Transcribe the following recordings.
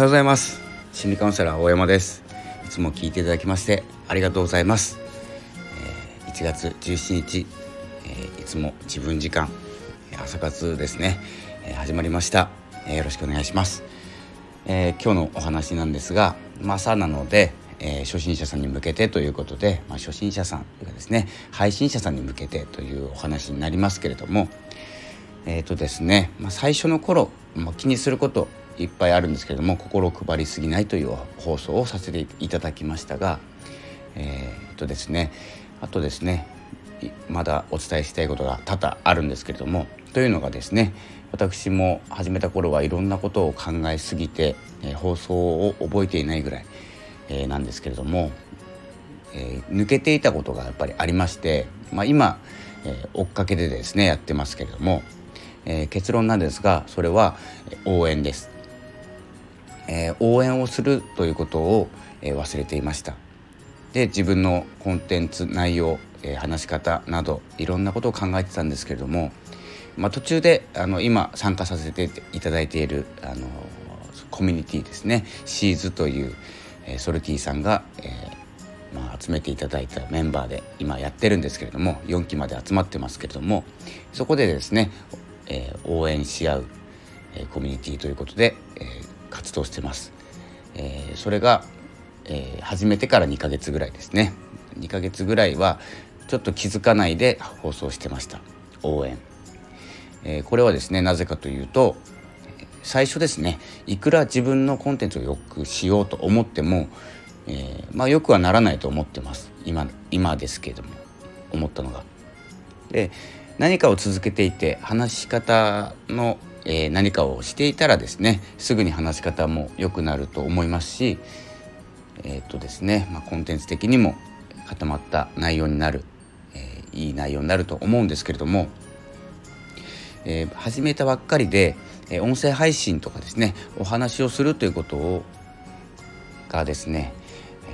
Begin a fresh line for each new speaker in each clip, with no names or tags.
はようございます。心理カウンセラー大山です。いつも聞いていただきましてありがとうございます、えー、1月17日、えー、いつも自分時間朝活ですね、えー、始まりました、えよろしくお願いします、え今日のお話なんですが、まあ、朝なのでえー、初心者さんに向けてということで、まあ、初心者さんというかですね配信者さんに向けてというお話になりますけれどもえっ、ー、とですね、まあ、最初の頃、まあ、気にすることいっぱいあるんですけれども心配りすぎないという放送をさせていただきましたがえっ、とですねあとですねまだお伝えしたいことが多々あるんですけれどもというのがですね私も始めた頃はいろんなことを考えすぎて、えー、放送を覚えていないぐらい、えー、なんですけれども、えー、抜けていたことがやっぱりありまして、まあ、今、え追っかけでですねやってますけれどもえ、結論なんですがそれは応援です、えー、応援をするということを、えー、忘れていました。で自分のコンテンツ内容、え話し方などいろんなことを考えてたんですけれども、まあ、途中であの今参加させていただいているあのコミュニティですねシーズという、えソルティさんが、えまあ、集めていただいたメンバーで今やってるんですけれども4期まで集まってますけれどもそこでですねえ、応援し合う、え、コミュニティということで、えー、活動してます。えそれが、え始めてから2ヶ月ぐらいですね2ヶ月ぐらいはちょっと気づかないで放送してました応援、えこれはですねなぜかというと最初ですねいくら自分のコンテンツをよくしようと思っても、えまあ、よくはならないと思ってます今今ですけれども思ったのが。で何かを続けていて話し方の、えー、何かをしていたらですねすぐに話し方も良くなると思いますしえー、っとですね、まあ、コンテンツ的にも固まった内容になる、えー、いい内容になると思うんですけれども、えー、始めたばっかりで、え音声配信とかですねお話をするということをがですね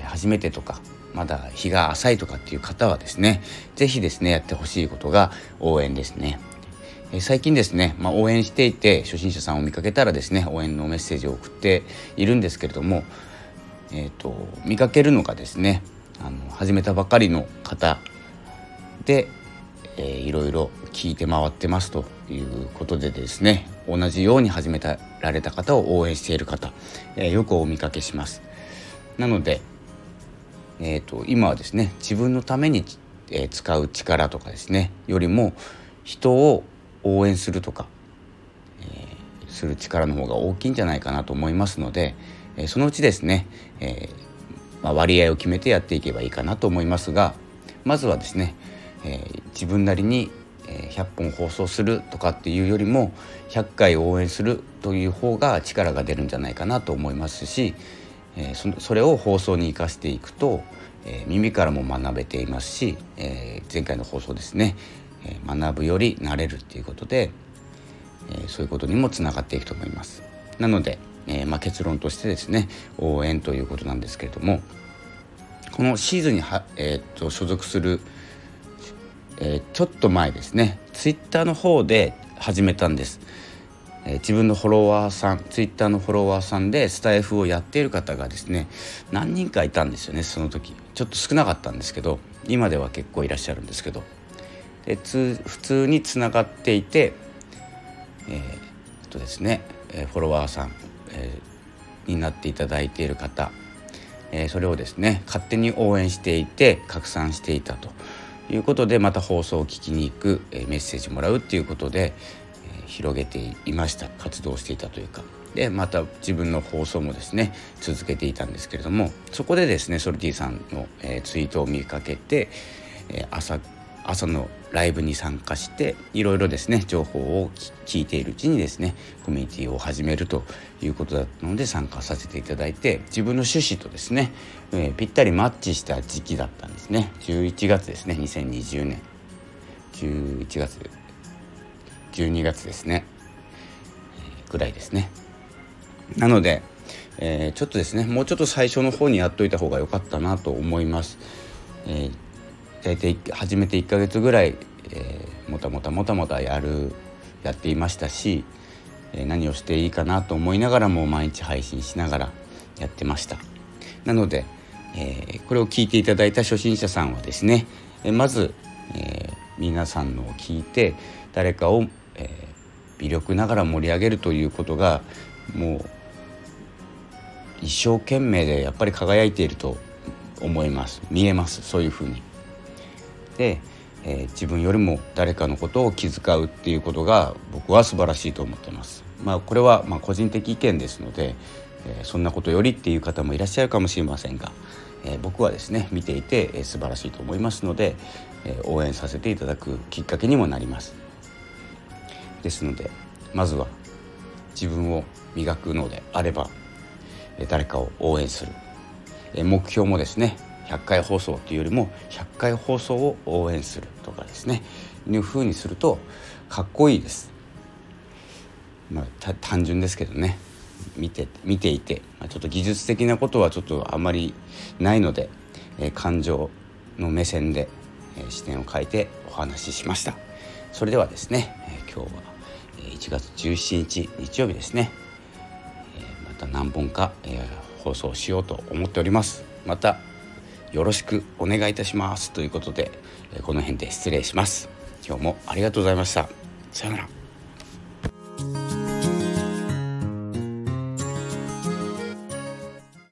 初めてとかまだ日が浅いとかっていう方はですね是非ですねやってほしいことが応援ですね。え最近ですね、まあ、応援していて初心者さんを見かけたらですね応援のメッセージを送っているんですけれども、えーと、見かけるのがですねあの始めたばかりの方で、えー、いろいろ聞いて回ってますということでですね同じように始めたられた方を応援している方、えー、よくお見かけします。なのでえーと、今はですね自分のために、えー、使う力とかですねよりも人を応援するとか、えー、する力の方が大きいんじゃないかなと思いますので、えー、そのうちですね、えまあ、割合を決めてやっていけばいいかなと思いますがまずはですね、え自分なりに100本放送するとかっていうよりも100回応援するという方が力が出るんじゃないかなと思いますしえ、それを放送に生かしていくと、え、耳からも学べていますし、え、前回の放送ですね、学ぶより慣れるっていうことで、えそういうことにもつながっていくと思います。なので、えまあ、結論としてですね応援ということなんですけれどもこのシーズンには、えー、と所属する、えちょっと前ですねツイッターの方で始めたんです。え自分のフォロワーさんツイッターのフォロワーさんでスタイフをやっている方がですね何人かいたんですよねその時ちょっと少なかったんですけど今では結構いらっしゃるんですけどで普通につながっていてえー、っとですねフォロワーさん、えー、になっていただいている方、えー、それをですね勝手に応援していて拡散していたということでまた放送を聞きに行く、えメッセージもらうっていうことで、え広げていました。活動していたというか。でまた自分の放送もですね続けていたんですけれどもそこでですねソルティさんの、え、ツイートを見かけて、えー、朝朝のライブに参加していろいろですね情報を聞いているうちにですねコミュニティを始めるということだったので参加させていただいて自分の趣旨とですね、えー、ぴったりマッチした時期だったんですね。11月ですね2020年。11月12月ですね、えー、ぐらいですね。なので、えー、ちょっとですねもうちょっと最初の方にやっといた方が良かったなと思います、えー、大体始めて1ヶ月ぐらい、えー、もたもたもたもたやるやっていましたし、え何をしていいかなと思いながらも毎日配信しながらやってました。なので、えこれを聞いていただいた初心者さんはですね、えまず、え皆さんのを聞いて誰かを、え微力ながら盛り上げるということがもう一生懸命でやっぱり輝いていると思います。見えます。そういうふうに。で、えー、自分よりも誰かのことを気遣うっていうことが僕は素晴らしいと思ってます。まあ、これはま個人的意見ですので、えー、そんなことよりっていう方もいらっしゃるかもしれませんが、えー、僕はですね見ていて、え、素晴らしいと思いますので、え応援させていただくきっかけにもなります。ですのでまずは自分を磨くのであれば誰かを応援する目標もですね100回放送というよりも100回放送を応援するとかですね。いうふうにするとかっこいいです。まあ、単純ですけどね。見て見ていて、まあ、ちょっと技術的なことはちょっとあまりないので、えー、感情の目線で、えー、視点を変えてお話ししました。それではですね、えー、今日は1月17日日曜日ですね、えまた何本か、え放送しようと思っております。またよろしくお願いいたします。ということでこの辺で失礼します。今日もありがとうございました。さようなら。